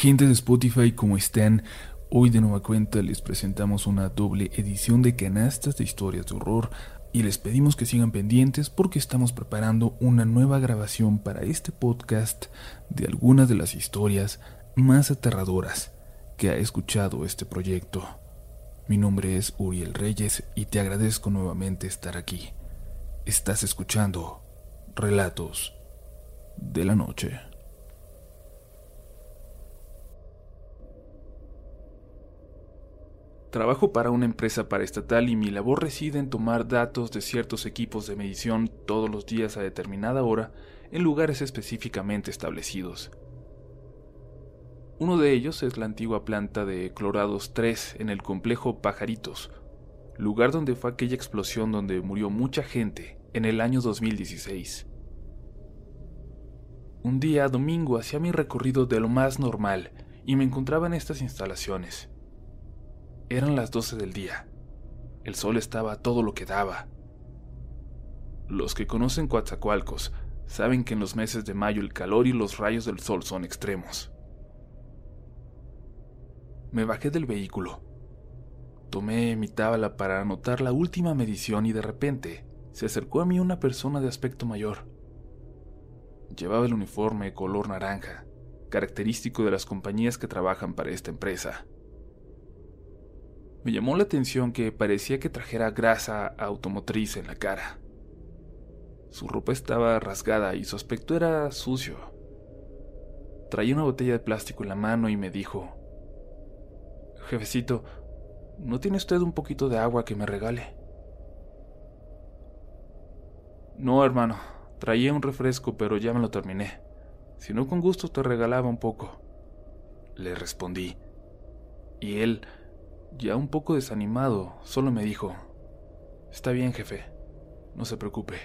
Gente de Spotify, ¿cómo están? Hoy de nueva cuenta les presentamos una doble edición de canastas de historias de horror y les pedimos que sigan pendientes porque estamos preparando una nueva grabación para este podcast de algunas de las historias más aterradoras que ha escuchado este proyecto. Mi nombre es Uriel Reyes y te agradezco nuevamente estar aquí. Estás escuchando Relatos de la Noche. Trabajo para una empresa paraestatal y mi labor reside en tomar datos de ciertos equipos de medición todos los días a determinada hora en lugares específicamente establecidos. Uno de ellos es la antigua planta de Clorados 3 en el complejo Pajaritos, lugar donde fue aquella explosión donde murió mucha gente en el año 2016. Un día domingo hacía mi recorrido de lo más normal y me encontraba en estas instalaciones. Eran las 12 del día. El sol estaba todo lo que daba. Los que conocen Coatzacoalcos saben que en los meses de mayo el calor y los rayos del sol son extremos. Me bajé del vehículo. Tomé mi tabla para anotar la última medición y de repente se acercó a mí una persona de aspecto mayor. Llevaba el uniforme color naranja, característico de las compañías que trabajan para esta empresa. Me llamó la atención que parecía que trajera grasa automotriz en la cara. Su ropa estaba rasgada y su aspecto era sucio. Traía una botella de plástico en la mano y me dijo, Jefecito, ¿no tiene usted un poquito de agua que me regale? No, hermano, traía un refresco, pero ya me lo terminé. Si no, con gusto te regalaba un poco. Le respondí. Y él, ya un poco desanimado, solo me dijo, Está bien, jefe, no se preocupe.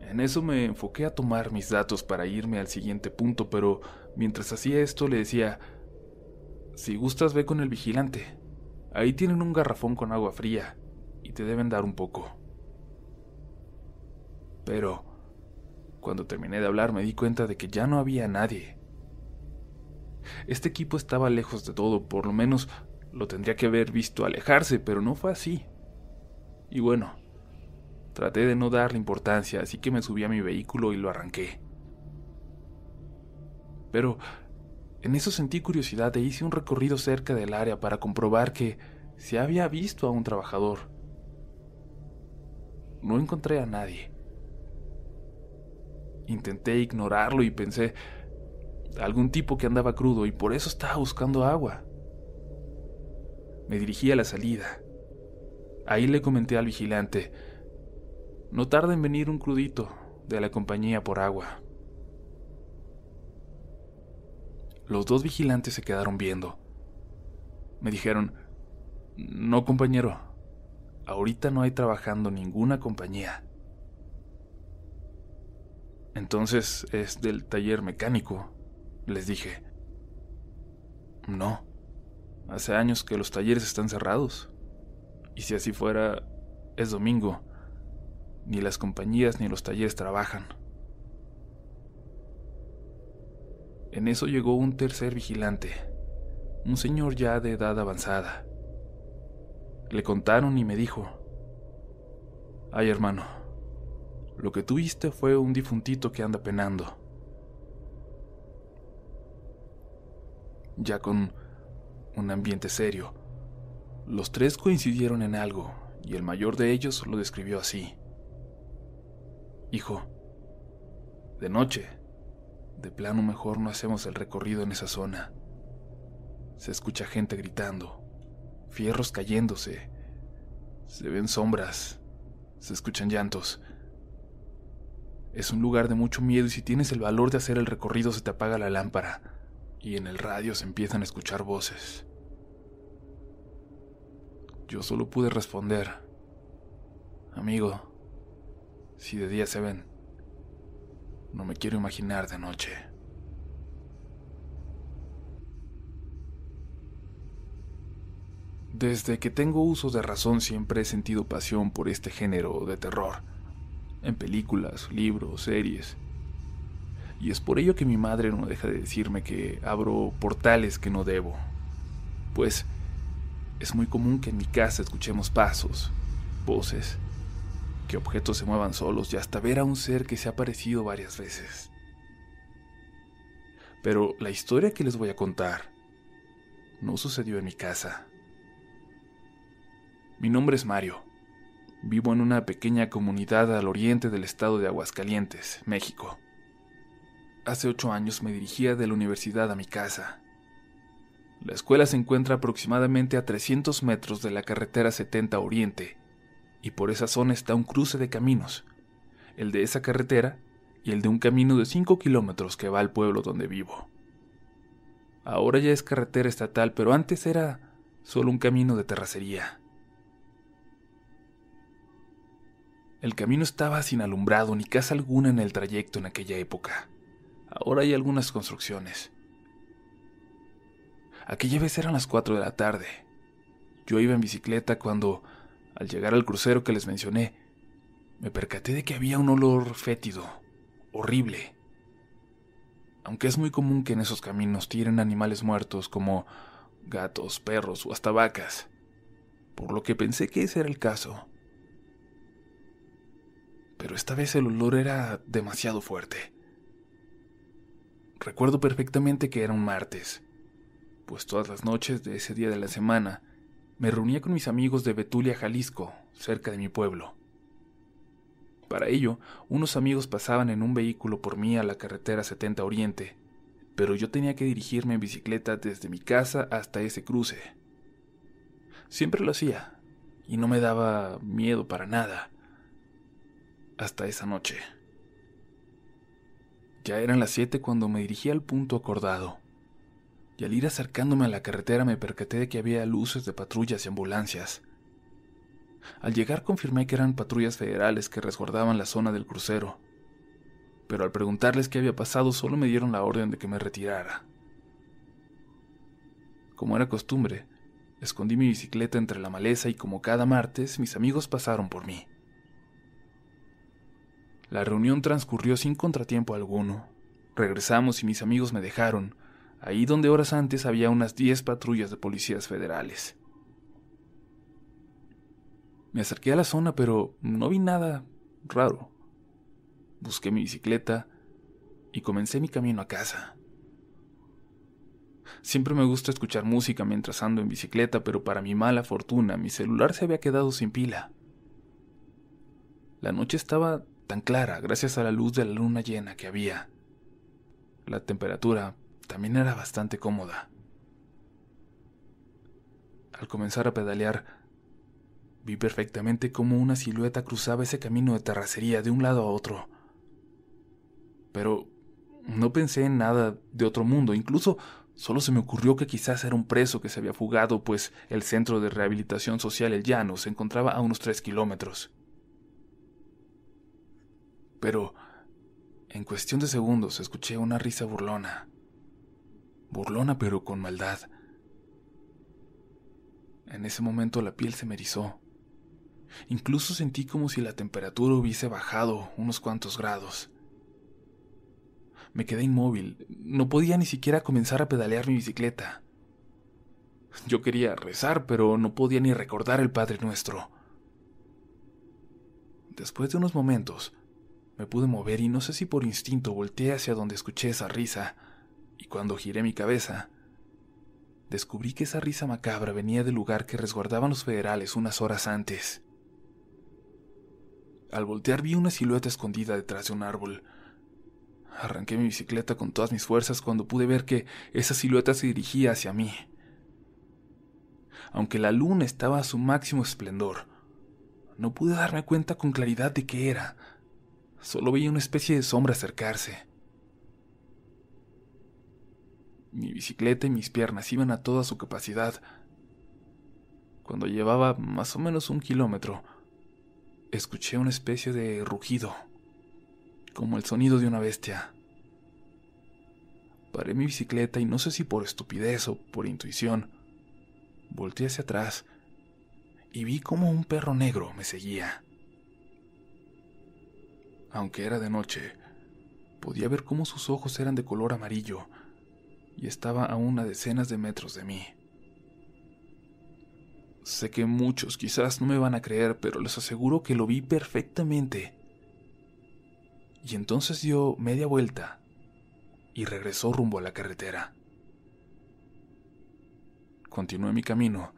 En eso me enfoqué a tomar mis datos para irme al siguiente punto, pero mientras hacía esto le decía, si gustas ve con el vigilante, ahí tienen un garrafón con agua fría y te deben dar un poco. Pero, cuando terminé de hablar me di cuenta de que ya no había nadie. Este equipo estaba lejos de todo, por lo menos lo tendría que haber visto alejarse, pero no fue así. Y bueno, traté de no darle importancia, así que me subí a mi vehículo y lo arranqué. Pero en eso sentí curiosidad e hice un recorrido cerca del área para comprobar que se había visto a un trabajador. No encontré a nadie. Intenté ignorarlo y pensé, algún tipo que andaba crudo y por eso estaba buscando agua. Me dirigí a la salida. Ahí le comenté al vigilante, no tarda en venir un crudito de la compañía por agua. Los dos vigilantes se quedaron viendo. Me dijeron, no compañero, ahorita no hay trabajando ninguna compañía. Entonces es del taller mecánico les dije. No, hace años que los talleres están cerrados. Y si así fuera, es domingo. Ni las compañías ni los talleres trabajan. En eso llegó un tercer vigilante, un señor ya de edad avanzada. Le contaron y me dijo, ay hermano, lo que tuviste fue un difuntito que anda penando. Ya con un ambiente serio. Los tres coincidieron en algo, y el mayor de ellos lo describió así. Hijo, de noche, de plano mejor no hacemos el recorrido en esa zona. Se escucha gente gritando, fierros cayéndose, se ven sombras, se escuchan llantos. Es un lugar de mucho miedo y si tienes el valor de hacer el recorrido se te apaga la lámpara y en el radio se empiezan a escuchar voces. Yo solo pude responder, amigo, si de día se ven, no me quiero imaginar de noche. Desde que tengo uso de razón siempre he sentido pasión por este género de terror, en películas, libros, series Y es por ello que mi madre no deja de decirme que abro portales que no debo. Pues es muy común que en mi casa escuchemos pasos, voces, que objetos se muevan solos y hasta ver a un ser que se ha aparecido varias veces. Pero la historia que les voy a contar no sucedió en mi casa. Mi nombre es Mario. Vivo en una pequeña comunidad al oriente del estado de Aguascalientes, México. Hace ocho años me dirigía de la universidad a mi casa. La escuela se encuentra aproximadamente a 300 metros de la carretera 70 Oriente, y por esa zona está un cruce de caminos, el de esa carretera y el de un camino de 5 kilómetros que va al pueblo donde vivo. Ahora ya es carretera estatal, pero antes era solo un camino de terracería. El camino estaba sin alumbrado ni casa alguna en el trayecto en aquella época. Ahora hay algunas construcciones. Aquella vez eran las 4 de la tarde. Yo iba en bicicleta cuando, al llegar al crucero que les mencioné, me percaté de que había un olor fétido, horrible. Aunque es muy común que en esos caminos tiren animales muertos como gatos, perros o hasta vacas, por lo que pensé que ese era el caso. Pero esta vez el olor era demasiado fuerte. Recuerdo perfectamente que era un martes, pues todas las noches de ese día de la semana me reunía con mis amigos de Betulia, Jalisco, cerca de mi pueblo. Para ello, unos amigos pasaban en un vehículo por mí a la carretera 70 Oriente, pero yo tenía que dirigirme en bicicleta desde mi casa hasta ese cruce. Siempre lo hacía, y no me daba miedo para nada, hasta esa noche. Ya eran las siete cuando me dirigí al punto acordado, y al ir acercándome a la carretera me percaté de que había luces de patrullas y ambulancias. Al llegar confirmé que eran patrullas federales que resguardaban la zona del crucero, pero al preguntarles qué había pasado solo me dieron la orden de que me retirara. Como era costumbre, escondí mi bicicleta entre la maleza y como cada martes mis amigos pasaron por mí. La reunión transcurrió sin contratiempo alguno. Regresamos y mis amigos me dejaron, ahí donde horas antes había unas diez patrullas de policías federales. Me acerqué a la zona, pero no vi nada raro. Busqué mi bicicleta y comencé mi camino a casa. Siempre me gusta escuchar música mientras ando en bicicleta, pero para mi mala fortuna mi celular se había quedado sin pila. La noche estaba tan clara gracias a la luz de la luna llena que había. La temperatura también era bastante cómoda. Al comenzar a pedalear, vi perfectamente cómo una silueta cruzaba ese camino de terracería de un lado a otro. Pero no pensé en nada de otro mundo, incluso solo se me ocurrió que quizás era un preso que se había fugado, pues el centro de rehabilitación social El Llano se encontraba a unos tres kilómetros pero en cuestión de segundos escuché una risa burlona. Burlona pero con maldad. En ese momento la piel se me erizó. Incluso sentí como si la temperatura hubiese bajado unos cuantos grados. Me quedé inmóvil, no podía ni siquiera comenzar a pedalear mi bicicleta. Yo quería rezar, pero no podía ni recordar el Padre Nuestro. Después de unos momentos, me pude mover y no sé si por instinto volteé hacia donde escuché esa risa, y cuando giré mi cabeza, descubrí que esa risa macabra venía del lugar que resguardaban los federales unas horas antes. Al voltear vi una silueta escondida detrás de un árbol. Arranqué mi bicicleta con todas mis fuerzas cuando pude ver que esa silueta se dirigía hacia mí. Aunque la luna estaba a su máximo esplendor, no pude darme cuenta con claridad de qué era. Solo veía una especie de sombra acercarse. Mi bicicleta y mis piernas iban a toda su capacidad. Cuando llevaba más o menos un kilómetro, escuché una especie de rugido, como el sonido de una bestia. Paré mi bicicleta y no sé si por estupidez o por intuición, volteé hacia atrás y vi como un perro negro me seguía. Aunque era de noche, Podía ver cómo sus ojos eran de color amarillo y estaba a una decenas de metros de mí. Sé que muchos quizás no me van a creer, pero les aseguro que lo vi perfectamente. Y entonces dio media vuelta y regresó rumbo a la carretera. Continué mi camino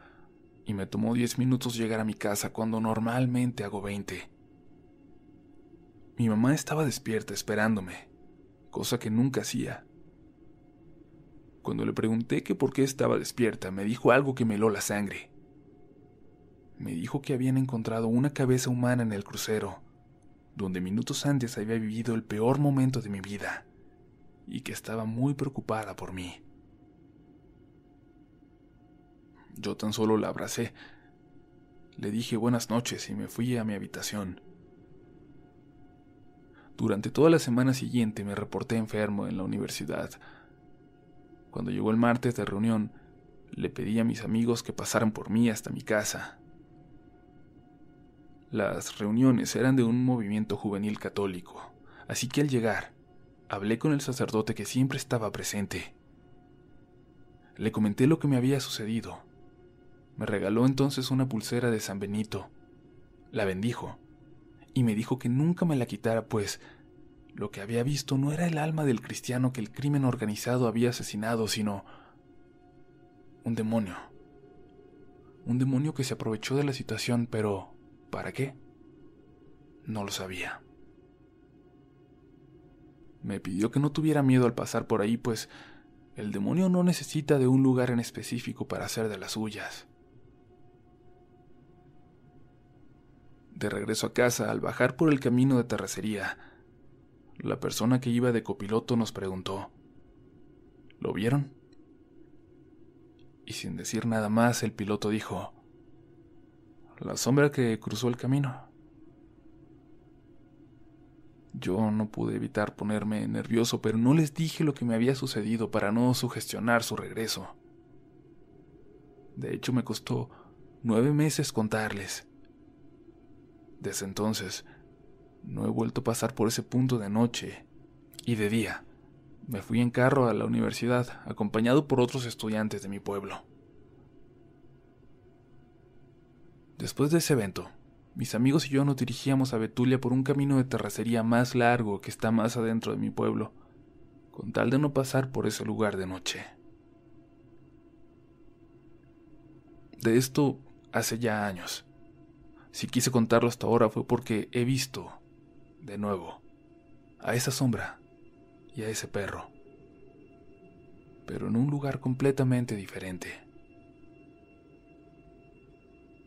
y me tomó diez minutos llegar a mi casa cuando normalmente hago veinte. Mi mamá estaba despierta esperándome, cosa que nunca hacía. Cuando le pregunté que por qué estaba despierta, me dijo algo que me heló la sangre. Me dijo que habían encontrado una cabeza humana en el crucero, donde minutos antes había vivido el peor momento de mi vida, y que estaba muy preocupada por mí. Yo tan solo la abracé. Le dije buenas noches y me fui a mi habitación. Durante toda la semana siguiente me reporté enfermo en la universidad. Cuando llegó el martes de reunión, le pedí a mis amigos que pasaran por mí hasta mi casa. Las reuniones eran de un movimiento juvenil católico, así que al llegar, hablé con el sacerdote que siempre estaba presente. Le comenté lo que me había sucedido me regaló entonces una pulsera de San Benito. La bendijo y me dijo que nunca me la quitara, pues lo que había visto no era el alma del cristiano que el crimen organizado había asesinado, sino un demonio. Un demonio que se aprovechó de la situación, pero ¿para qué? No lo sabía. Me pidió que no tuviera miedo al pasar por ahí, pues el demonio no necesita de un lugar en específico para hacer de las suyas. De regreso a casa, al bajar por el camino de terracería, la persona que iba de copiloto nos preguntó, ¿Lo vieron? Y sin decir nada más, el piloto dijo, la sombra que cruzó el camino. Yo no pude evitar ponerme nervioso, pero no les dije lo que me había sucedido para no sugestionar su regreso. De hecho, me costó nueve meses contarles. Desde entonces, no he vuelto a pasar por ese punto de noche y de día. Me fui en carro a la universidad, acompañado por otros estudiantes de mi pueblo. Después de ese evento, mis amigos y yo nos dirigíamos a Betulia por un camino de terracería más largo que está más adentro de mi pueblo, con tal de no pasar por ese lugar de noche. De esto hace ya años. Si quise contarlo hasta ahora fue porque he visto, de nuevo, a esa sombra y a ese perro, pero en un lugar completamente diferente.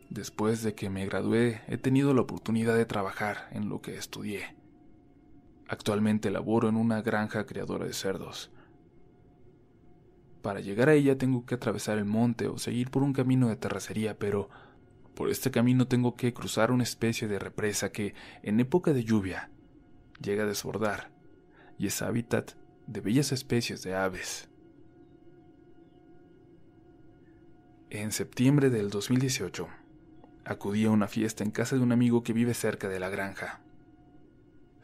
Después de que me gradué, he tenido la oportunidad de trabajar en lo que estudié. Actualmente laboro en una granja criadora de cerdos. Para llegar a ella tengo que atravesar el monte o seguir por un camino de terracería, pero por este camino tengo que cruzar una especie de represa que, en época de lluvia, llega a desbordar y es hábitat de bellas especies de aves. En septiembre del 2018, acudí a una fiesta en casa de un amigo que vive cerca de la granja.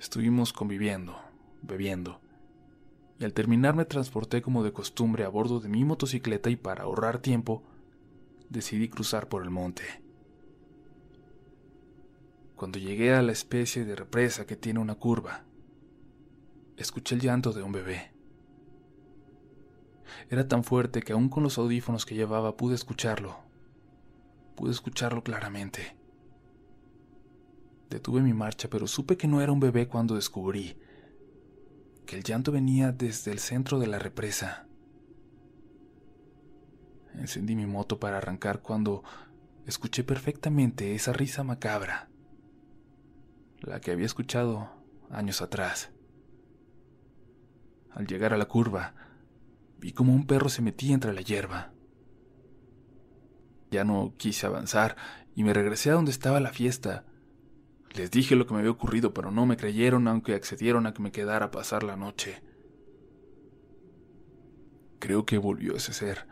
Estuvimos conviviendo, bebiendo, y al terminar me transporté como de costumbre a bordo de mi motocicleta y para ahorrar tiempo, decidí cruzar por el monte. Cuando llegué a la especie de represa que tiene una curva, escuché el llanto de un bebé. Era tan fuerte que aún con los audífonos que llevaba pude escucharlo. Pude escucharlo claramente. Detuve mi marcha, pero supe que no era un bebé cuando descubrí que el llanto venía desde el centro de la represa. Encendí mi moto para arrancar cuando escuché perfectamente esa risa macabra la que había escuchado años atrás. Al llegar a la curva, vi como un perro se metía entre la hierba. Ya no quise avanzar y me regresé a donde estaba la fiesta. Les dije lo que me había ocurrido, pero no me creyeron aunque accedieron a que me quedara a pasar la noche. Creo que volvió ese ser.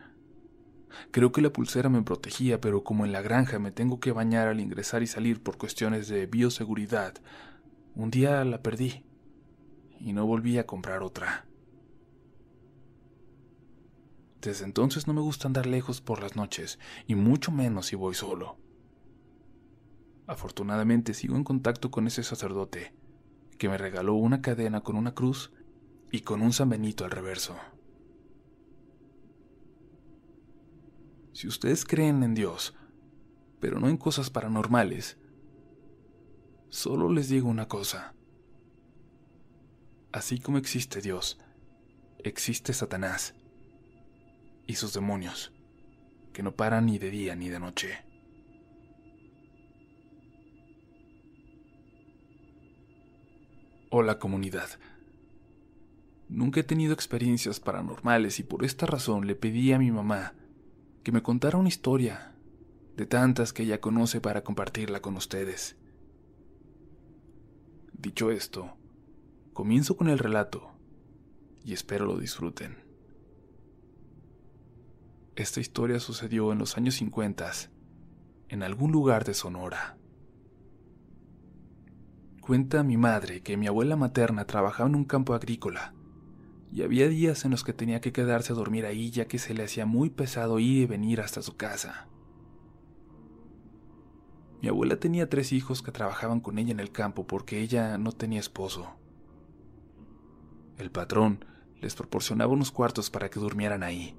Creo que la pulsera me protegía, pero como en la granja me tengo que bañar al ingresar y salir por cuestiones de bioseguridad, un día la perdí y no volví a comprar otra. Desde entonces no me gusta andar lejos por las noches, y mucho menos si voy solo. Afortunadamente sigo en contacto con ese sacerdote, que me regaló una cadena con una cruz y con un San Benito al reverso. Si ustedes creen en Dios, pero no en cosas paranormales, solo les digo una cosa. Así como existe Dios, existe Satanás y sus demonios, que no paran ni de día ni de noche. Hola comunidad. Nunca he tenido experiencias paranormales y por esta razón le pedí a mi mamá me contara una historia de tantas que ella conoce para compartirla con ustedes. Dicho esto, comienzo con el relato y espero lo disfruten. Esta historia sucedió en los años 50, en algún lugar de Sonora. Cuenta mi madre que mi abuela materna trabajaba en un campo agrícola y había días en los que tenía que quedarse a dormir ahí ya que se le hacía muy pesado ir y venir hasta su casa. Mi abuela tenía tres hijos que trabajaban con ella en el campo porque ella no tenía esposo. El patrón les proporcionaba unos cuartos para que durmieran ahí.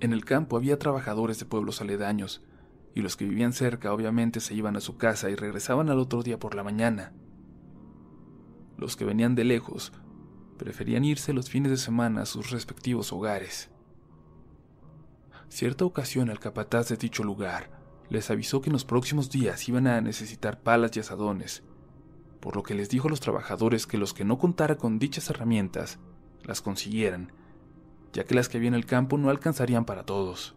En el campo había trabajadores de pueblos aledaños y los que vivían cerca obviamente se iban a su casa y regresaban al otro día por la mañana. Los que venían de lejos preferían irse los fines de semana a sus respectivos hogares. Cierta ocasión el capataz de dicho lugar les avisó que en los próximos días iban a necesitar palas y asadones, por lo que les dijo a los trabajadores que los que no contaran con dichas herramientas las consiguieran, ya que las que había en el campo no alcanzarían para todos.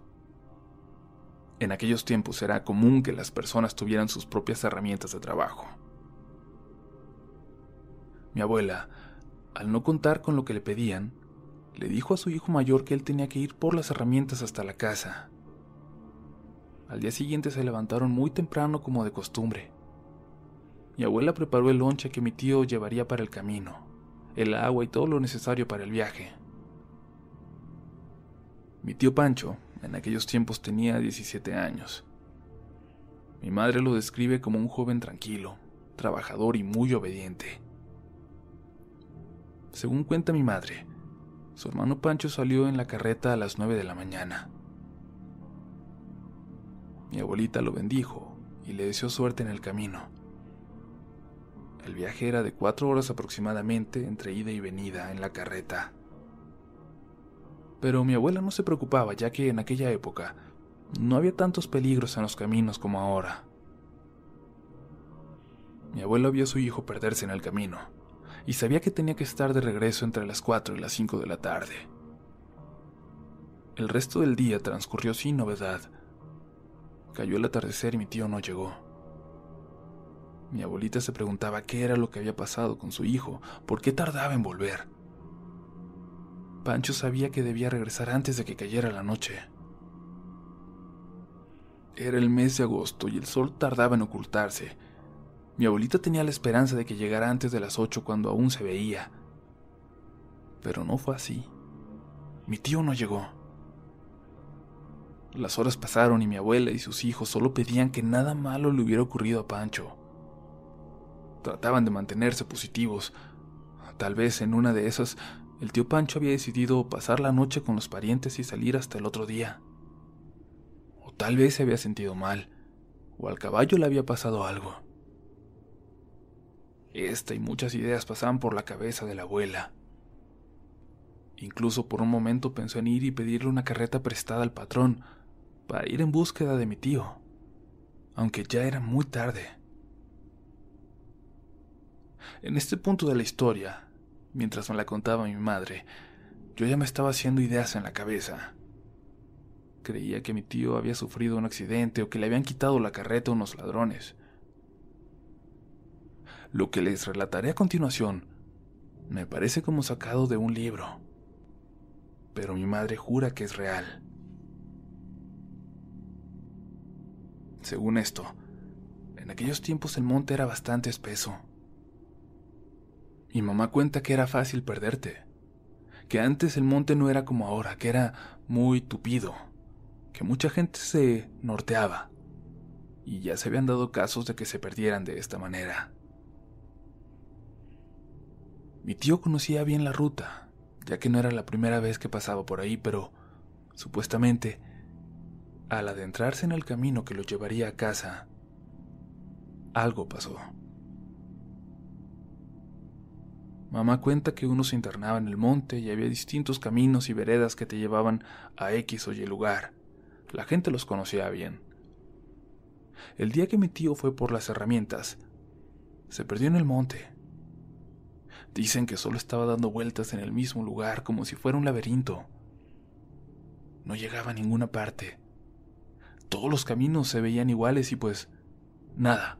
En aquellos tiempos era común que las personas tuvieran sus propias herramientas de trabajo. Mi abuela, al no contar con lo que le pedían, le dijo a su hijo mayor que él tenía que ir por las herramientas hasta la casa. Al día siguiente se levantaron muy temprano como de costumbre. Mi abuela preparó el lonche que mi tío llevaría para el camino, el agua y todo lo necesario para el viaje. Mi tío Pancho, en aquellos tiempos tenía 17 años. Mi madre lo describe como un joven tranquilo, trabajador y muy obediente. Según cuenta mi madre, su hermano Pancho salió en la carreta a las 9 de la mañana. Mi abuelita lo bendijo y le deseó suerte en el camino. El viaje era de cuatro horas aproximadamente entre ida y venida en la carreta. Pero mi abuela no se preocupaba ya que en aquella época no había tantos peligros en los caminos como ahora. Mi abuelo vio a su hijo perderse en el camino y sabía que tenía que estar de regreso entre las 4 y las 5 de la tarde. El resto del día transcurrió sin novedad. Cayó el atardecer y mi tío no llegó. Mi abuelita se preguntaba qué era lo que había pasado con su hijo, por qué tardaba en volver. Pancho sabía que debía regresar antes de que cayera la noche. Era el mes de agosto y el sol tardaba en ocultarse. Mi abuelita tenía la esperanza de que llegara antes de las ocho cuando aún se veía. Pero no fue así. Mi tío no llegó. Las horas pasaron y mi abuela y sus hijos solo pedían que nada malo le hubiera ocurrido a Pancho. Trataban de mantenerse positivos. Tal vez en una de esas el tío Pancho había decidido pasar la noche con los parientes y salir hasta el otro día. O tal vez se había sentido mal, o al caballo le había pasado algo. Esta y muchas ideas pasaban por la cabeza de la abuela. Incluso por un momento pensó en ir y pedirle una carreta prestada al patrón para ir en búsqueda de mi tío, aunque ya era muy tarde. En este punto de la historia, Mientras me la contaba mi madre, yo ya me estaba haciendo ideas en la cabeza. Creía que mi tío había sufrido un accidente o que le habían quitado la carreta a unos ladrones. Lo que les relataré a continuación me parece como sacado de un libro, pero mi madre jura que es real. Según esto, en aquellos tiempos el monte era bastante espeso Mi mamá cuenta que era fácil perderte, que antes el monte no era como ahora, que era muy tupido, que mucha gente se norteaba, y ya se habían dado casos de que se perdieran de esta manera. Mi tío conocía bien la ruta, ya que no era la primera vez que pasaba por ahí, pero supuestamente, al adentrarse en el camino que lo llevaría a casa, algo pasó. Mamá cuenta que uno se internaba en el monte y había distintos caminos y veredas que te llevaban a X o Y lugar. La gente los conocía bien. El día que mi tío fue por las herramientas, se perdió en el monte. Dicen que solo estaba dando vueltas en el mismo lugar como si fuera un laberinto. No llegaba a ninguna parte. Todos los caminos se veían iguales y pues nada.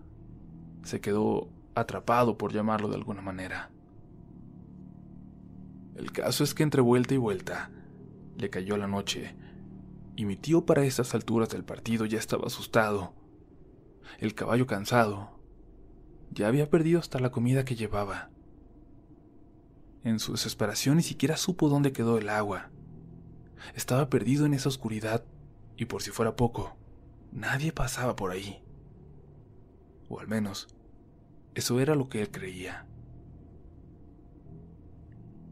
Se quedó atrapado por llamarlo de alguna manera. El caso es que entre vuelta y vuelta le cayó la noche, y mi tío para esas alturas del partido ya estaba asustado. El caballo cansado. Ya había perdido hasta la comida que llevaba. En su desesperación ni siquiera supo dónde quedó el agua. Estaba perdido en esa oscuridad y por si fuera poco, nadie pasaba por ahí. O al menos, eso era lo que él creía.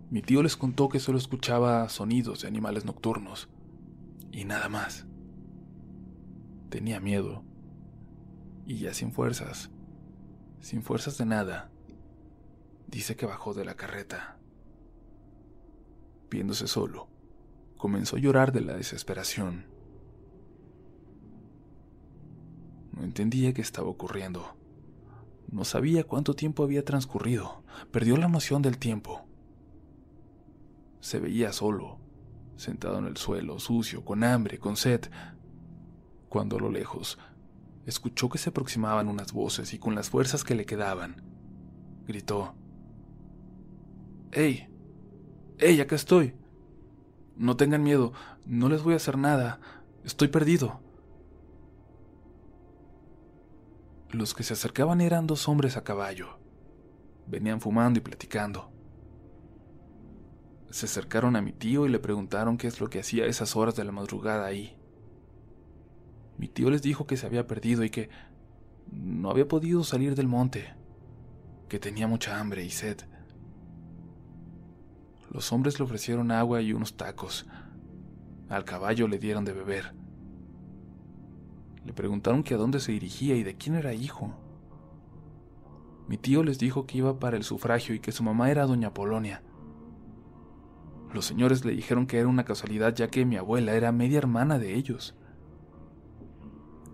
Mi tío les contó que solo escuchaba sonidos de animales nocturnos y nada más. Tenía miedo y ya sin fuerzas, sin fuerzas de nada, dice que bajó de la carreta. Viéndose solo, comenzó a llorar de la desesperación. No entendía qué estaba ocurriendo. No sabía cuánto tiempo había transcurrido. Perdió la noción del tiempo. Se veía solo, sentado en el suelo, sucio, con hambre, con sed, cuando a lo lejos escuchó que se aproximaban unas voces y con las fuerzas que le quedaban, gritó, ¡Ey! ¡Ey, acá estoy! No tengan miedo, no les voy a hacer nada, estoy perdido. Los que se acercaban eran dos hombres a caballo. Venían fumando y platicando. Se acercaron a mi tío y le preguntaron qué es lo que hacía a esas horas de la madrugada ahí. Mi tío les dijo que se había perdido y que no había podido salir del monte, que tenía mucha hambre y sed. Los hombres le ofrecieron agua y unos tacos. Al caballo le dieron de beber. Le preguntaron que a dónde se dirigía y de quién era hijo. Mi tío les dijo que iba para el sufragio y que su mamá era doña Polonia. Los señores le dijeron que era una casualidad ya que mi abuela era media hermana de ellos.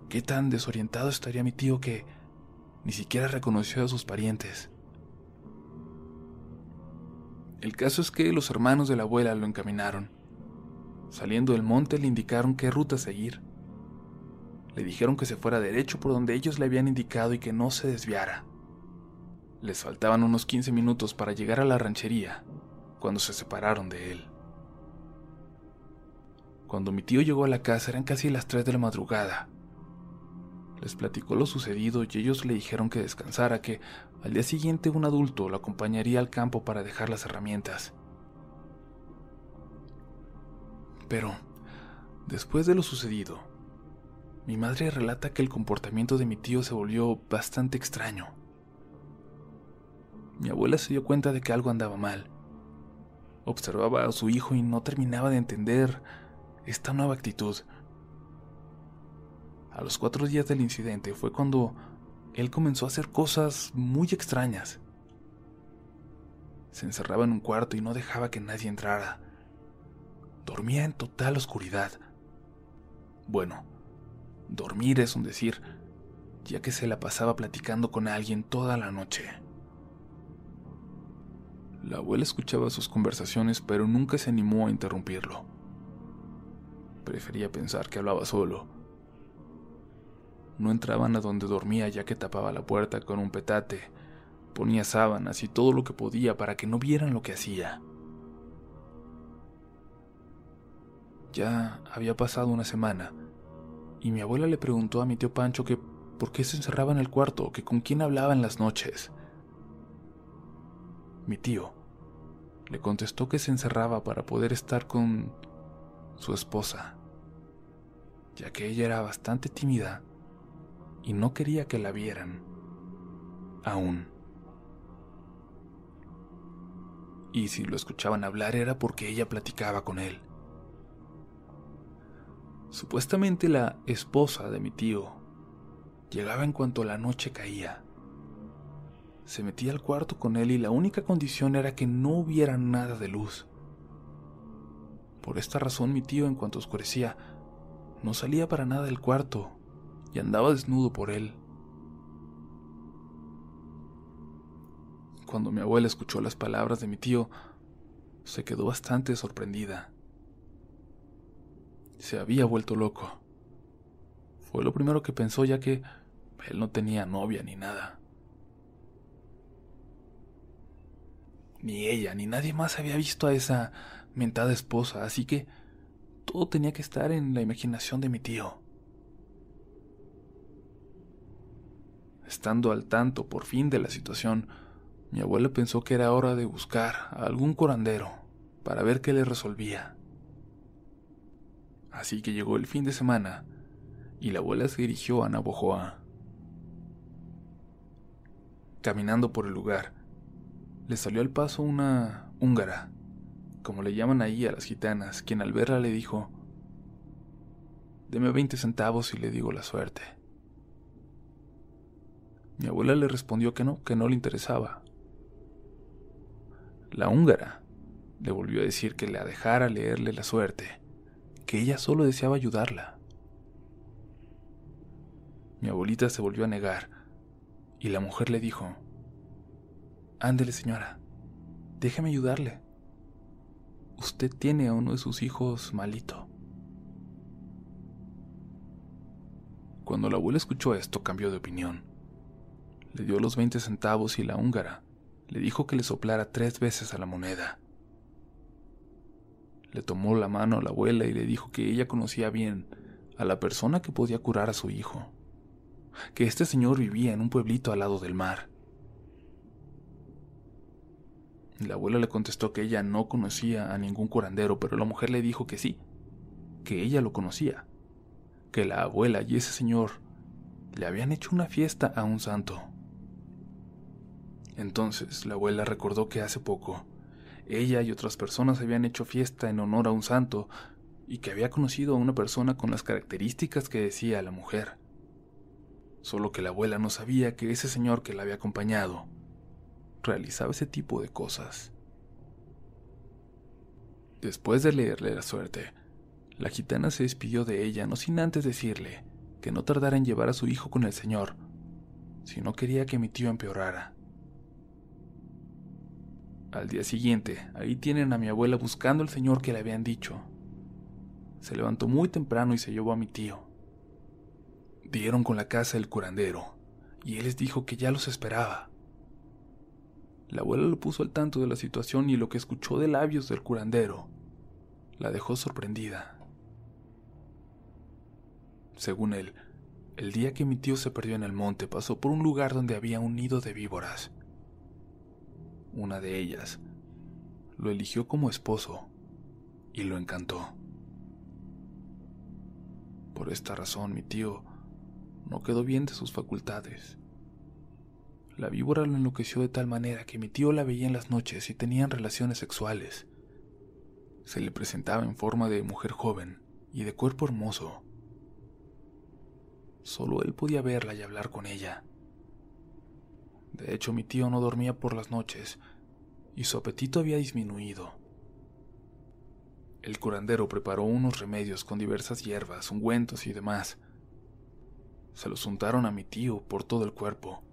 ¿Qué tan desorientado estaría mi tío que ni siquiera reconoció a sus parientes? El caso es que los hermanos de la abuela lo encaminaron. Saliendo del monte le indicaron qué ruta seguir. Le dijeron que se fuera derecho por donde ellos le habían indicado y que no se desviara. Les faltaban unos 15 minutos para llegar a la ranchería, cuando se separaron de él. Cuando mi tío llegó a la casa eran casi las 3 de la madrugada. Les platicó lo sucedido y ellos le dijeron que descansara, que al día siguiente un adulto lo acompañaría al campo para dejar las herramientas. Pero, después de lo sucedido, mi madre relata que el comportamiento de mi tío se volvió bastante extraño. Mi abuela se dio cuenta de que algo andaba mal Observaba a su hijo y no terminaba de entender esta nueva actitud. A los cuatro días del incidente fue cuando él comenzó a hacer cosas muy extrañas. Se encerraba en un cuarto y no dejaba que nadie entrara. Dormía en total oscuridad. Bueno, dormir es un decir, ya que se la pasaba platicando con alguien toda la noche. La abuela escuchaba sus conversaciones, pero nunca se animó a interrumpirlo. Prefería pensar que hablaba solo. No entraban a donde dormía ya que tapaba la puerta con un petate, ponía sábanas y todo lo que podía para que no vieran lo que hacía. Ya había pasado una semana, y mi abuela le preguntó a mi tío Pancho que por qué se encerraba en el cuarto, que con quién hablaba en las noches. mi tío, le contestó que se encerraba para poder estar con su esposa, ya que ella era bastante tímida y no quería que la vieran aún. Y si lo escuchaban hablar era porque ella platicaba con él. Supuestamente la esposa de mi tío llegaba en cuanto la noche caía. Se metía al cuarto con él y la única condición era que no hubiera nada de luz. Por esta razón mi tío, en cuanto oscurecía, no salía para nada del cuarto y andaba desnudo por él. Cuando mi abuela escuchó las palabras de mi tío, se quedó bastante sorprendida. Se había vuelto loco. Fue lo primero que pensó ya que él no tenía novia ni nada. Ni ella, ni nadie más había visto a esa mentada esposa, así que todo tenía que estar en la imaginación de mi tío. Estando al tanto por fin de la situación, mi abuela pensó que era hora de buscar a algún curandero para ver qué le resolvía. Así que llegó el fin de semana y la abuela se dirigió a Navojoa. Caminando por el lugar, le salió al paso una húngara, como le llaman ahí a las gitanas, quien al verla le dijo, Deme 20 centavos y le digo la suerte. Mi abuela le respondió que no, que no le interesaba. La húngara le volvió a decir que la dejara leerle la suerte, que ella solo deseaba ayudarla. Mi abuelita se volvió a negar y la mujer le dijo, Ándele, señora, déjeme ayudarle. Usted tiene a uno de sus hijos malito. Cuando la abuela escuchó esto, cambió de opinión. Le dio los 20 centavos y la húngara le dijo que le soplara tres veces a la moneda. Le tomó la mano a la abuela y le dijo que ella conocía bien a la persona que podía curar a su hijo, que este señor vivía en un pueblito al lado del mar La abuela le contestó que ella no conocía a ningún curandero, pero la mujer le dijo que sí, que ella lo conocía, que la abuela y ese señor le habían hecho una fiesta a un santo. Entonces la abuela recordó que hace poco ella y otras personas habían hecho fiesta en honor a un santo y que había conocido a una persona con las características que decía la mujer. Solo que la abuela no sabía que ese señor que la había acompañado realizaba ese tipo de cosas. Después de leerle la suerte, la gitana se despidió de ella no sin antes decirle que no tardara en llevar a su hijo con el señor, si no quería que mi tío empeorara. Al día siguiente, ahí tienen a mi abuela buscando al señor que le habían dicho. Se levantó muy temprano y se llevó a mi tío. Dieron con la casa del curandero, y él les dijo que ya los esperaba. La abuela lo puso al tanto de la situación y lo que escuchó de labios del curandero la dejó sorprendida. Según él, el día que mi tío se perdió en el monte pasó por un lugar donde había un nido de víboras. Una de ellas lo eligió como esposo y lo encantó. Por esta razón mi tío no quedó bien de sus facultades la víbora lo enloqueció de tal manera que mi tío la veía en las noches y tenían relaciones sexuales. Se le presentaba en forma de mujer joven y de cuerpo hermoso. Solo él podía verla y hablar con ella. De hecho, mi tío no dormía por las noches y su apetito había disminuido. El curandero preparó unos remedios con diversas hierbas, ungüentos y demás. Se los untaron a mi tío por todo el cuerpo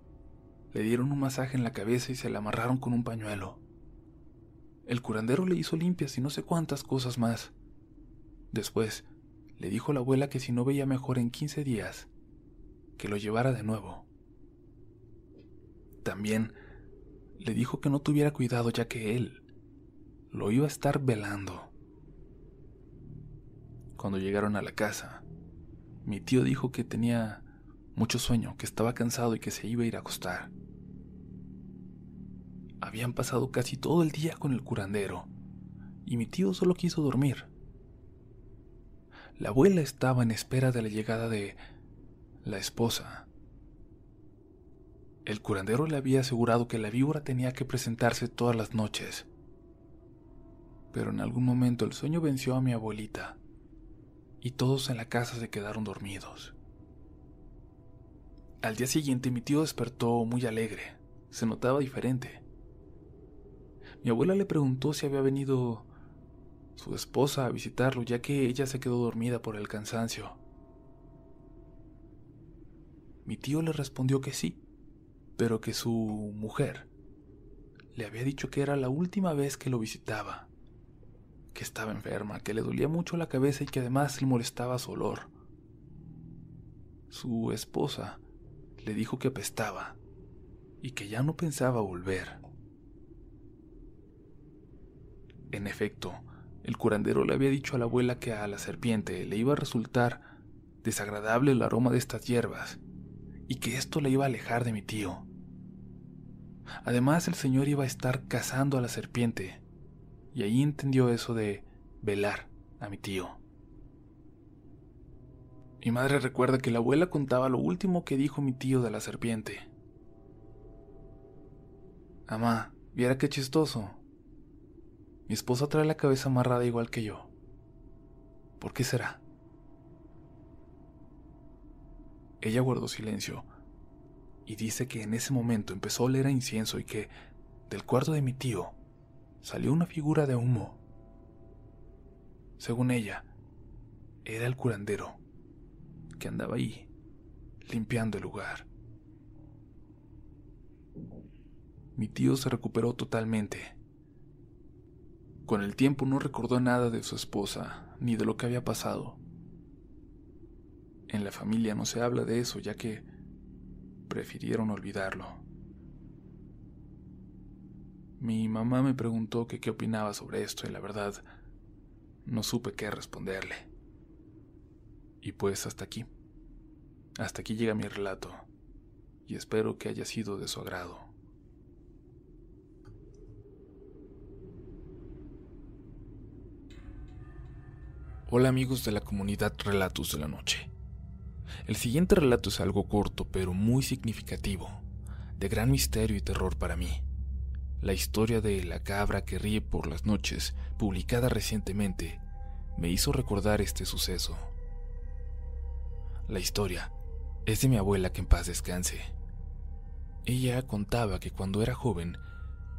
le dieron un masaje en la cabeza y se la amarraron con un pañuelo. El curandero le hizo limpias y no sé cuántas cosas más. Después, le dijo a la abuela que si no veía mejor en 15 días, que lo llevara de nuevo. También le dijo que no tuviera cuidado ya que él lo iba a estar velando. Cuando llegaron a la casa, mi tío dijo que tenía mucho sueño, que estaba cansado y que se iba a ir a acostar. habían pasado casi todo el día con el curandero y mi tío solo quiso dormir. La abuela estaba en espera de la llegada de la esposa. El curandero le había asegurado que la víbora tenía que presentarse todas las noches. Pero en algún momento el sueño venció a mi abuelita y todos en la casa se quedaron dormidos. Al día siguiente mi tío despertó muy alegre, se notaba diferente. Mi abuela le preguntó si había venido su esposa a visitarlo, ya que ella se quedó dormida por el cansancio. Mi tío le respondió que sí, pero que su mujer le había dicho que era la última vez que lo visitaba, que estaba enferma, que le dolía mucho la cabeza y que además le molestaba su olor. Su esposa le dijo que apestaba y que ya no pensaba volver. En efecto, el curandero le había dicho a la abuela que a la serpiente le iba a resultar desagradable el aroma de estas hierbas y que esto le iba a alejar de mi tío. Además, el señor iba a estar cazando a la serpiente y ahí entendió eso de velar a mi tío. Mi madre recuerda que la abuela contaba lo último que dijo mi tío de la serpiente. Amá, viera qué chistoso. Mi esposa trae la cabeza amarrada igual que yo. ¿Por qué será? Ella guardó silencio y dice que en ese momento empezó a oler a incienso y que del cuarto de mi tío salió una figura de humo. Según ella, era el curandero que andaba ahí limpiando el lugar. Mi tío se recuperó totalmente con el tiempo no recordó nada de su esposa, ni de lo que había pasado. En la familia no se habla de eso, ya que prefirieron olvidarlo. Mi mamá me preguntó que qué opinaba sobre esto y la verdad no supe qué responderle. Y pues hasta aquí. Hasta aquí llega mi relato y espero que haya sido de su agrado. Hola amigos de la comunidad Relatos de la Noche. El siguiente relato es algo corto pero muy significativo, de gran misterio y terror para mí. La historia de La cabra que ríe por las noches, publicada recientemente, me hizo recordar este suceso. La historia es de mi abuela que en paz descanse. Ella contaba que cuando era joven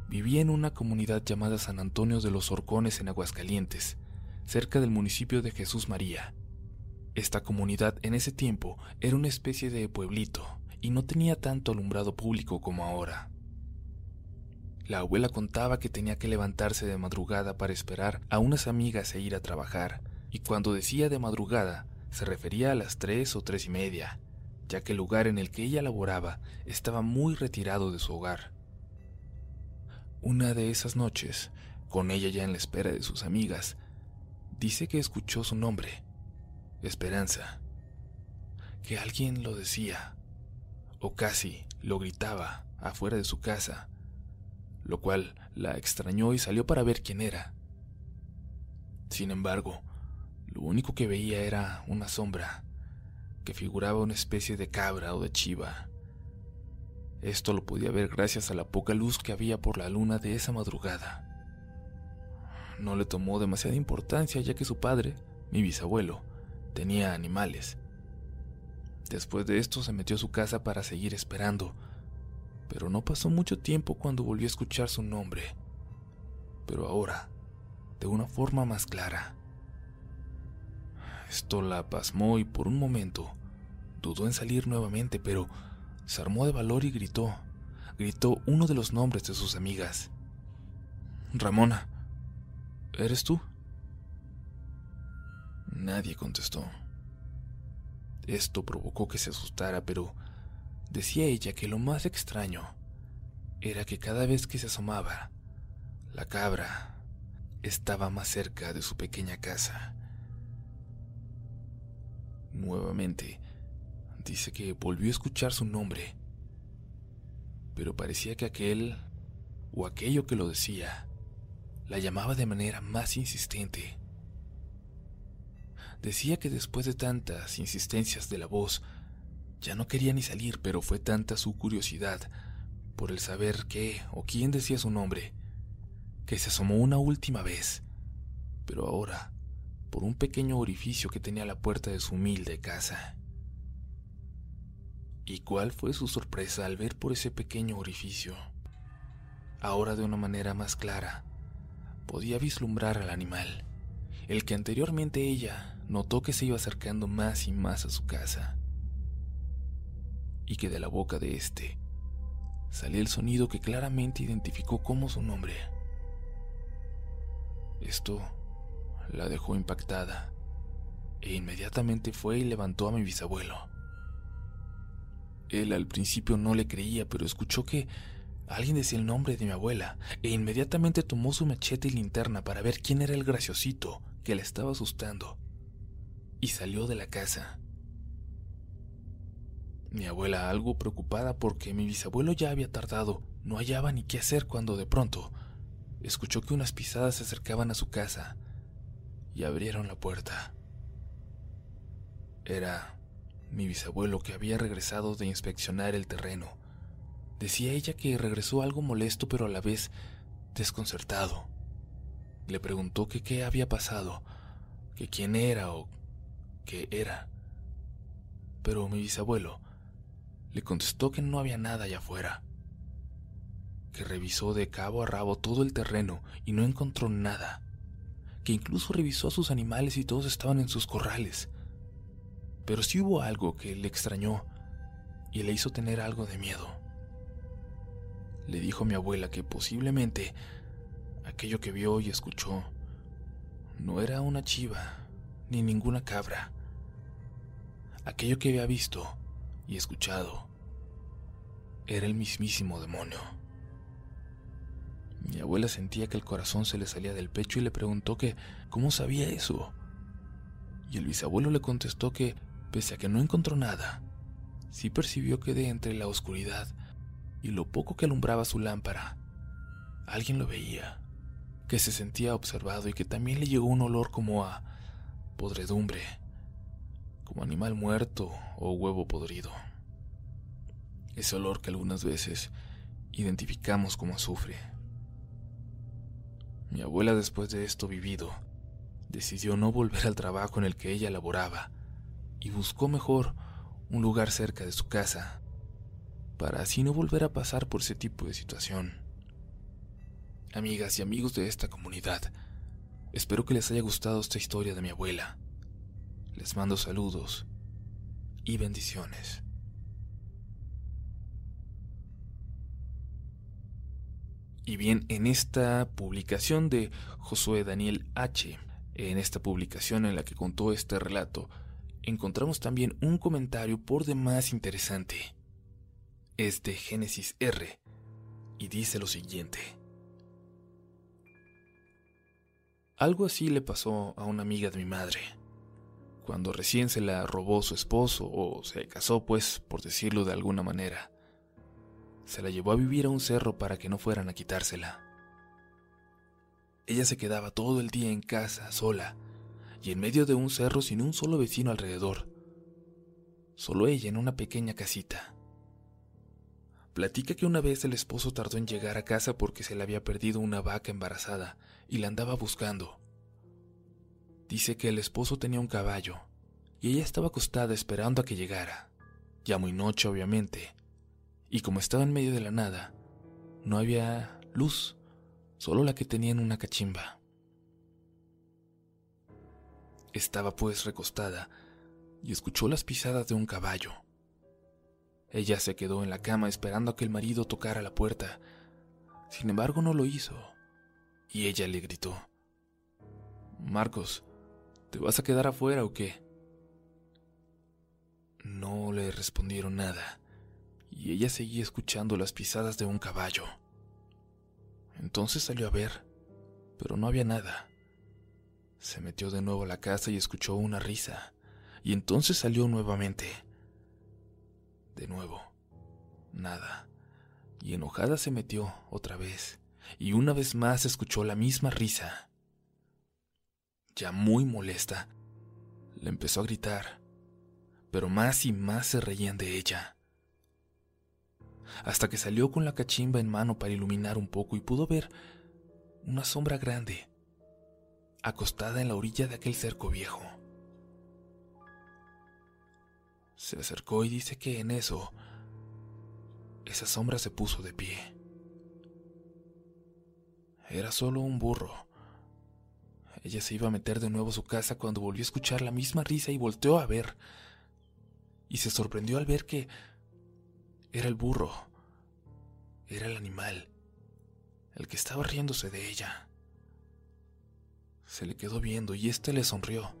vivía en una comunidad llamada San Antonio de los Horcones en Aguascalientes, cerca del municipio de Jesús María. Esta comunidad en ese tiempo era una especie de pueblito y no tenía tanto alumbrado público como ahora. La abuela contaba que tenía que levantarse de madrugada para esperar a unas amigas e ir a trabajar, y cuando decía de madrugada se refería a las tres o tres y media, ya que el lugar en el que ella laboraba estaba muy retirado de su hogar. Una de esas noches, con ella ya en la espera de sus amigas, Dice que escuchó su nombre, Esperanza, que alguien lo decía, o casi lo gritaba afuera de su casa, lo cual la extrañó y salió para ver quién era. Sin embargo, lo único que veía era una sombra que figuraba una especie de cabra o de chiva. Esto lo podía ver gracias a la poca luz que había por la luna de esa madrugada no le tomó demasiada importancia ya que su padre, mi bisabuelo, tenía animales. Después de esto se metió a su casa para seguir esperando, pero no pasó mucho tiempo cuando volvió a escuchar su nombre, pero ahora de una forma más clara. Esto la pasmó y por un momento dudó en salir nuevamente, pero se armó de valor y gritó, gritó uno de los nombres de sus amigas. Ramona, ¿Eres tú? Nadie contestó. Esto provocó que se asustara, pero decía ella que lo más extraño era que cada vez que se asomaba, la cabra estaba más cerca de su pequeña casa. Nuevamente, dice que volvió a escuchar su nombre, pero parecía que aquel o aquello que lo decía, la llamaba de manera más insistente. Decía que después de tantas insistencias de la voz, ya no quería ni salir, pero fue tanta su curiosidad por el saber qué o quién decía su nombre, que se asomó una última vez, pero ahora por un pequeño orificio que tenía la puerta de su humilde casa. ¿Y cuál fue su sorpresa al ver por ese pequeño orificio? Ahora de una manera más clara, podía vislumbrar al animal, el que anteriormente ella notó que se iba acercando más y más a su casa, y que de la boca de éste salía el sonido que claramente identificó como su nombre. Esto la dejó impactada, e inmediatamente fue y levantó a mi bisabuelo. Él al principio no le creía, pero escuchó que alguien decía el nombre de mi abuela, e inmediatamente tomó su machete y linterna para ver quién era el graciosito que le estaba asustando, y salió de la casa. Mi abuela, algo preocupada porque mi bisabuelo ya había tardado, no hallaba ni qué hacer cuando de pronto escuchó que unas pisadas se acercaban a su casa y abrieron la puerta. Era mi bisabuelo que había regresado de inspeccionar el terreno. Decía ella que regresó algo molesto pero a la vez desconcertado. Le preguntó que qué había pasado, que quién era o qué era. Pero mi bisabuelo le contestó que no había nada allá afuera, que revisó de cabo a rabo todo el terreno y no encontró nada, que incluso revisó a sus animales y todos estaban en sus corrales. Pero sí hubo algo que le extrañó y le hizo tener algo de miedo. Le dijo a mi abuela que posiblemente aquello que vio y escuchó no era una chiva ni ninguna cabra. Aquello que había visto y escuchado era el mismísimo demonio. Mi abuela sentía que el corazón se le salía del pecho y le preguntó que cómo sabía eso. Y el bisabuelo le contestó que, pese a que no encontró nada, sí percibió que de entre la oscuridad y lo poco que alumbraba su lámpara, alguien lo veía, que se sentía observado y que también le llegó un olor como a podredumbre, como animal muerto o huevo podrido. Ese olor que algunas veces identificamos como azufre. Mi abuela después de esto vivido, decidió no volver al trabajo en el que ella laboraba y buscó mejor un lugar cerca de su casa, para así no volver a pasar por ese tipo de situación. Amigas y amigos de esta comunidad, espero que les haya gustado esta historia de mi abuela. Les mando saludos y bendiciones. Y bien, en esta publicación de Josué Daniel H., en esta publicación en la que contó este relato, encontramos también un comentario por demás interesante. Es de Génesis R y dice lo siguiente. Algo así le pasó a una amiga de mi madre, cuando recién se la robó su esposo o se casó, pues, por decirlo de alguna manera se la llevó a vivir a un cerro para que no fueran a quitársela. Ella se quedaba todo el día en casa, sola, y en medio de un cerro sin un solo vecino alrededor. Solo ella en una pequeña casita. Platica que una vez el esposo tardó en llegar a casa porque se le había perdido una vaca embarazada y la andaba buscando. Dice que el esposo tenía un caballo y ella estaba acostada esperando a que llegara, ya muy noche obviamente, y como estaba en medio de la nada, no había luz, solo la que tenía en una cachimba. Estaba pues recostada y escuchó las pisadas de un caballo. Ella se quedó en la cama esperando a que el marido tocara la puerta. Sin embargo, no lo hizo. Y ella le gritó, Marcos, ¿te vas a quedar afuera o qué? No le respondieron nada y ella seguía escuchando las pisadas de un caballo. Entonces salió a ver, pero no había nada. Se metió de nuevo a la casa y escuchó una risa, y entonces salió nuevamente. De nuevo, nada, y enojada se metió otra vez, y una vez más escuchó la misma risa. Ya muy molesta, le empezó a gritar, pero más y más se reían de ella. Hasta que salió con la cachimba en mano para iluminar un poco y pudo ver una sombra grande, acostada en la orilla de aquel cerco viejo. Se acercó y dice que en eso, esa sombra se puso de pie. Era solo un burro. Ella se iba a meter de nuevo a su casa cuando volvió a escuchar la misma risa y volteó a ver. Y se sorprendió al ver que era el burro. Era el animal. El que estaba riéndose de ella. Se le quedó viendo y éste le sonrió.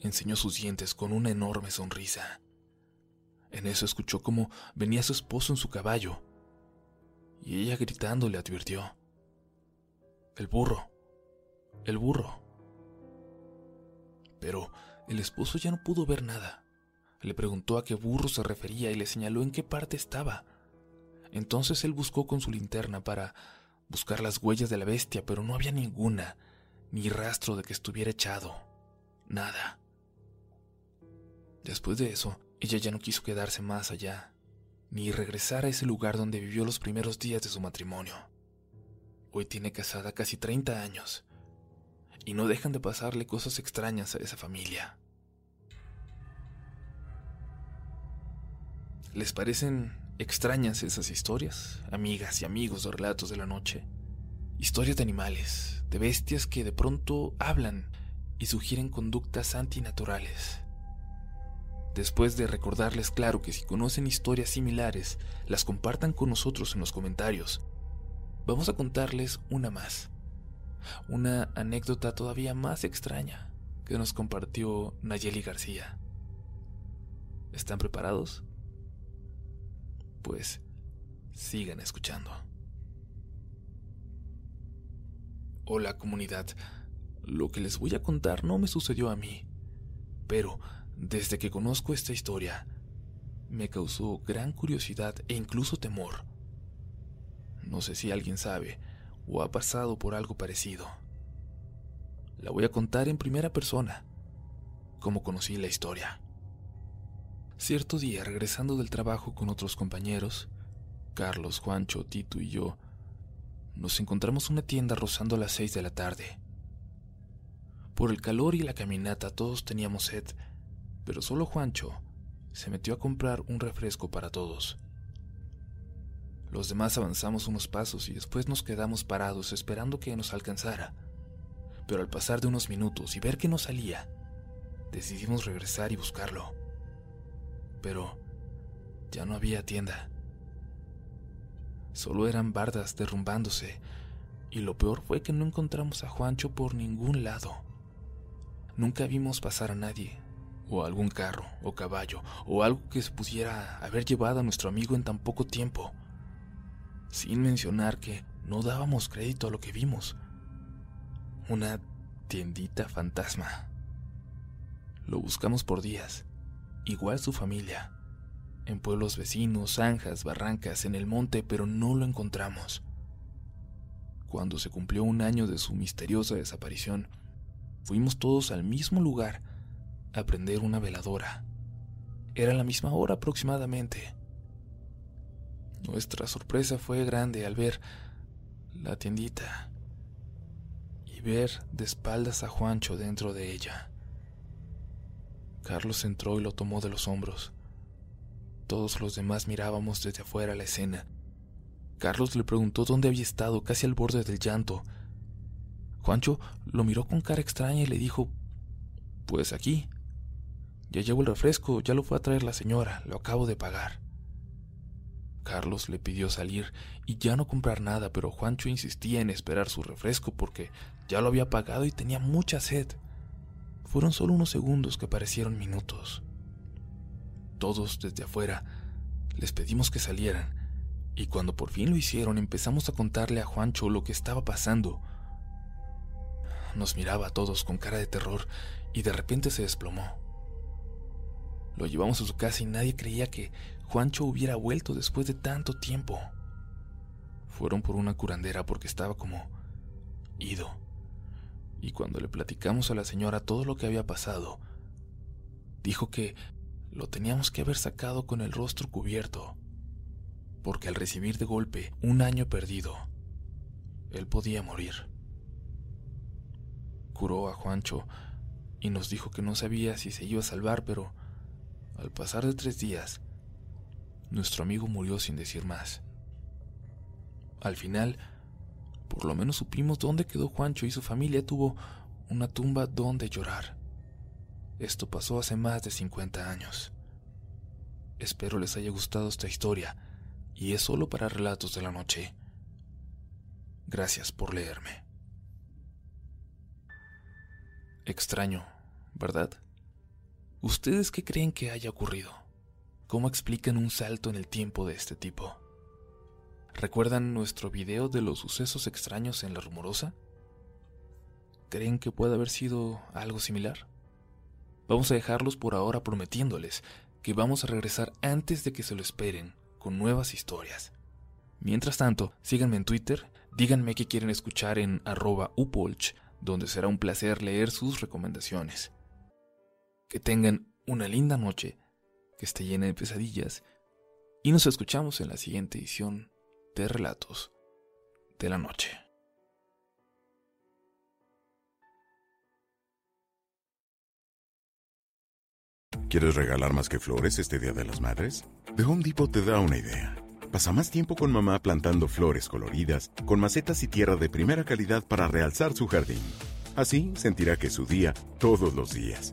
Enseñó sus dientes con una enorme sonrisa. En eso escuchó cómo venía su esposo en su caballo. Y ella gritando le advirtió. El burro. El burro. Pero el esposo ya no pudo ver nada. Le preguntó a qué burro se refería y le señaló en qué parte estaba. Entonces él buscó con su linterna para buscar las huellas de la bestia, pero no había ninguna, ni rastro de que estuviera echado. Nada. Después de eso, ella ya no quiso quedarse más allá, ni regresar a ese lugar donde vivió los primeros días de su matrimonio. Hoy tiene casada casi 30 años y no dejan de pasarle cosas extrañas a esa familia. ¿Les parecen extrañas esas historias, amigas y amigos de relatos de la noche? Historias de animales, de bestias que de pronto hablan y sugieren conductas antinaturales. Después de recordarles claro que si conocen historias similares, las compartan con nosotros en los comentarios vamos a contarles una más. Una anécdota todavía más extraña que nos compartió Nayeli García. ¿Están preparados? Pues sigan escuchando. Hola comunidad, lo que les voy a contar no me sucedió a mí, pero desde que conozco esta historia, me causó gran curiosidad e incluso temor no sé si alguien sabe o ha pasado por algo parecido. La voy a contar en primera persona, como conocí la historia. Cierto día, regresando del trabajo con otros compañeros, Carlos, Juancho, Tito y yo, nos encontramos una tienda rozando a las seis de la tarde. Por el calor y la caminata todos teníamos sed, pero solo Juancho se metió a comprar un refresco para todos. Los demás avanzamos unos pasos y después nos quedamos parados esperando que nos alcanzara. Pero al pasar de unos minutos y ver que no salía, decidimos regresar y buscarlo. Pero ya no había tienda. Solo eran bardas derrumbándose, y lo peor fue que no encontramos a Juancho por ningún lado. Nunca vimos pasar a nadie, o algún carro, o caballo, o algo que se pudiera haber llevado a nuestro amigo en tan poco tiempo sin mencionar que no dábamos crédito a lo que vimos. Una tiendita fantasma. Lo buscamos por días, igual su familia, en pueblos vecinos, zanjas, barrancas, en el monte, pero no lo encontramos. Cuando se cumplió un año de su misteriosa desaparición, fuimos todos al mismo lugar a prender una veladora. Era la misma hora aproximadamente. Nuestra sorpresa fue grande al ver la tiendita y ver de espaldas a Juancho dentro de ella. Carlos entró y lo tomó de los hombros. Todos los demás mirábamos desde afuera la escena. Carlos le preguntó dónde había estado, casi al borde del llanto. Juancho lo miró con cara extraña y le dijo, Pues aquí. Ya llevo el refresco, ya lo fue a traer la señora, lo acabo de pagar. Carlos le pidió salir y ya no comprar nada, pero Juancho insistía en esperar su refresco porque ya lo había pagado y tenía mucha sed. Fueron solo unos segundos que parecieron minutos. Todos desde afuera les pedimos que salieran y cuando por fin lo hicieron empezamos a contarle a Juancho lo que estaba pasando. Nos miraba a todos con cara de terror y de repente se desplomó. Lo llevamos a su casa y nadie creía que Juancho hubiera vuelto después de tanto tiempo. fueron por una curandera porque estaba como ido. Y cuando le platicamos a la señora todo lo que había pasado, dijo que lo teníamos que haber sacado con el rostro cubierto, porque al recibir de golpe un año perdido, él podía morir. Curó a Juancho y nos dijo que no sabía si se iba a salvar, pero al pasar de tres días, nuestro amigo murió sin decir más. Al final, por lo menos supimos dónde quedó Juancho y su familia tuvo una tumba donde llorar. Esto pasó hace más de 50 años. Espero les haya gustado esta historia y es solo para relatos de la noche. Gracias por leerme. Extraño, ¿verdad? ¿Ustedes qué creen que haya ocurrido? ¿Cómo explican un salto en el tiempo de este tipo? ¿Recuerdan nuestro video de los sucesos extraños en la rumorosa? ¿Creen que puede haber sido algo similar? Vamos a dejarlos por ahora prometiéndoles que vamos a regresar antes de que se lo esperen con nuevas historias. Mientras tanto, síganme en Twitter, díganme qué quieren escuchar en arroba upolch, donde será un placer leer sus recomendaciones. Que tengan una linda noche, que esté llena de pesadillas, y nos escuchamos en la siguiente edición de Relatos de la Noche. ¿Quieres regalar más que flores este Día de las Madres? The Home Depot te da una idea. Pasa más tiempo con mamá plantando flores coloridas, con macetas y tierra de primera calidad para realzar su jardín. Así sentirá que es su día todos los días.